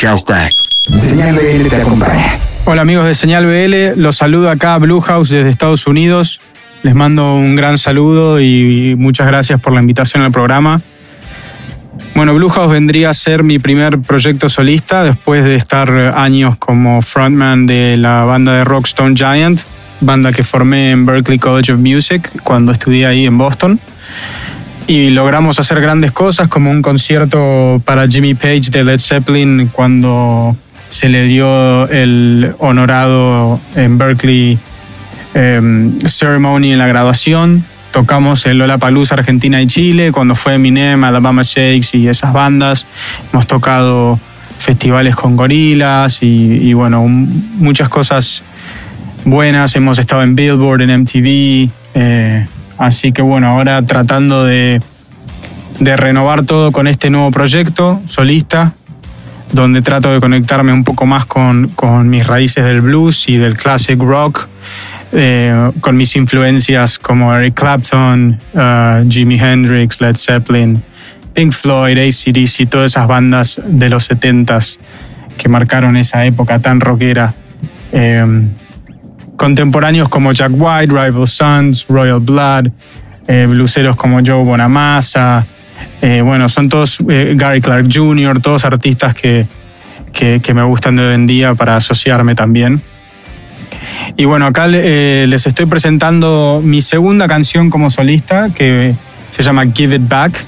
Hashtag. Señal BL te acompaña. Hola amigos de Señal BL, los saludo acá a Blue House desde Estados Unidos. Les mando un gran saludo y muchas gracias por la invitación al programa. Bueno, Blue House vendría a ser mi primer proyecto solista después de estar años como frontman de la banda de rock Stone Giant, banda que formé en Berklee College of Music cuando estudié ahí en Boston. Y logramos hacer grandes cosas como un concierto para Jimmy Page de Led Zeppelin cuando se le dio el honorado en Berkeley em, ceremony en la graduación. Tocamos en Lollapalooza Argentina y Chile cuando fue Eminem, Alabama Shakes y esas bandas. Hemos tocado festivales con gorilas y, bueno, muchas cosas buenas. Hemos estado en Billboard, en MTV. Eh, así que bueno, ahora tratando de, de renovar todo con este nuevo proyecto solista, donde trato de conectarme un poco más con, con mis raíces del blues y del classic rock, eh, con mis influencias como Eric Clapton, uh, Jimi Hendrix, Led Zeppelin, Pink Floyd, ACDC, todas esas bandas de los 70s que marcaron esa época tan rockera. Eh, contemporáneos como Jack White, Rival Sons, Royal Blood, eh, blueseros como Joe Bonamassa, eh, bueno, son todos eh, Gary Clark Jr., todos artistas que, que, me gustan de hoy en día para asociarme también. Y bueno, acá eh, les estoy presentando mi segunda canción como solista, que se llama Give It Back.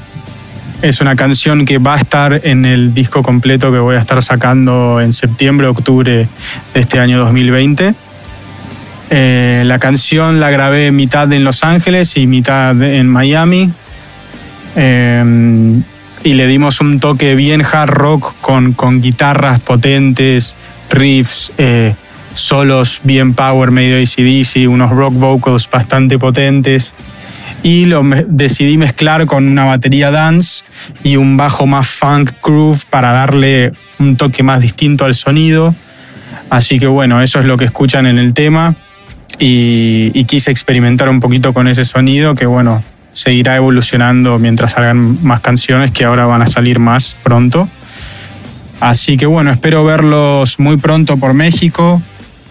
Es una canción que va a estar en el disco completo que voy a estar sacando en septiembre, octubre de este año 2020. La canción la grabé mitad en Los Ángeles y mitad en Miami. Em, y le dimos un toque bien hard rock con, con guitarras potentes, riffs, eh, solos bien power, medio ACDC, unos rock vocals bastante potentes. Y lo decidí mezclar con una batería dance y un bajo más funk groove para darle un toque más distinto al sonido. Así que bueno, eso es lo que escuchan en el tema. Y, quise experimentar un poquito con ese sonido que bueno, seguirá evolucionando mientras salgan más canciones que ahora van a salir más pronto. Así que bueno, espero verlos muy pronto por México.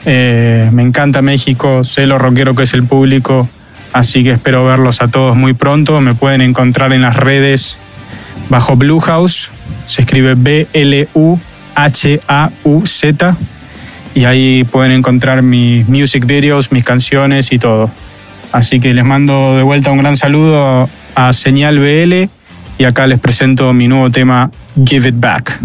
Eh, me encanta México, sé lo rockero que es el público, así que espero verlos a todos muy pronto. Me pueden encontrar en las redes bajo Blue House, se escribe B-L-U-H-A-U-Z, y ahí pueden encontrar mis music videos, mis canciones y todo. Así que les mando de vuelta un gran saludo a Señal BL y acá les presento mi nuevo tema Give It Back.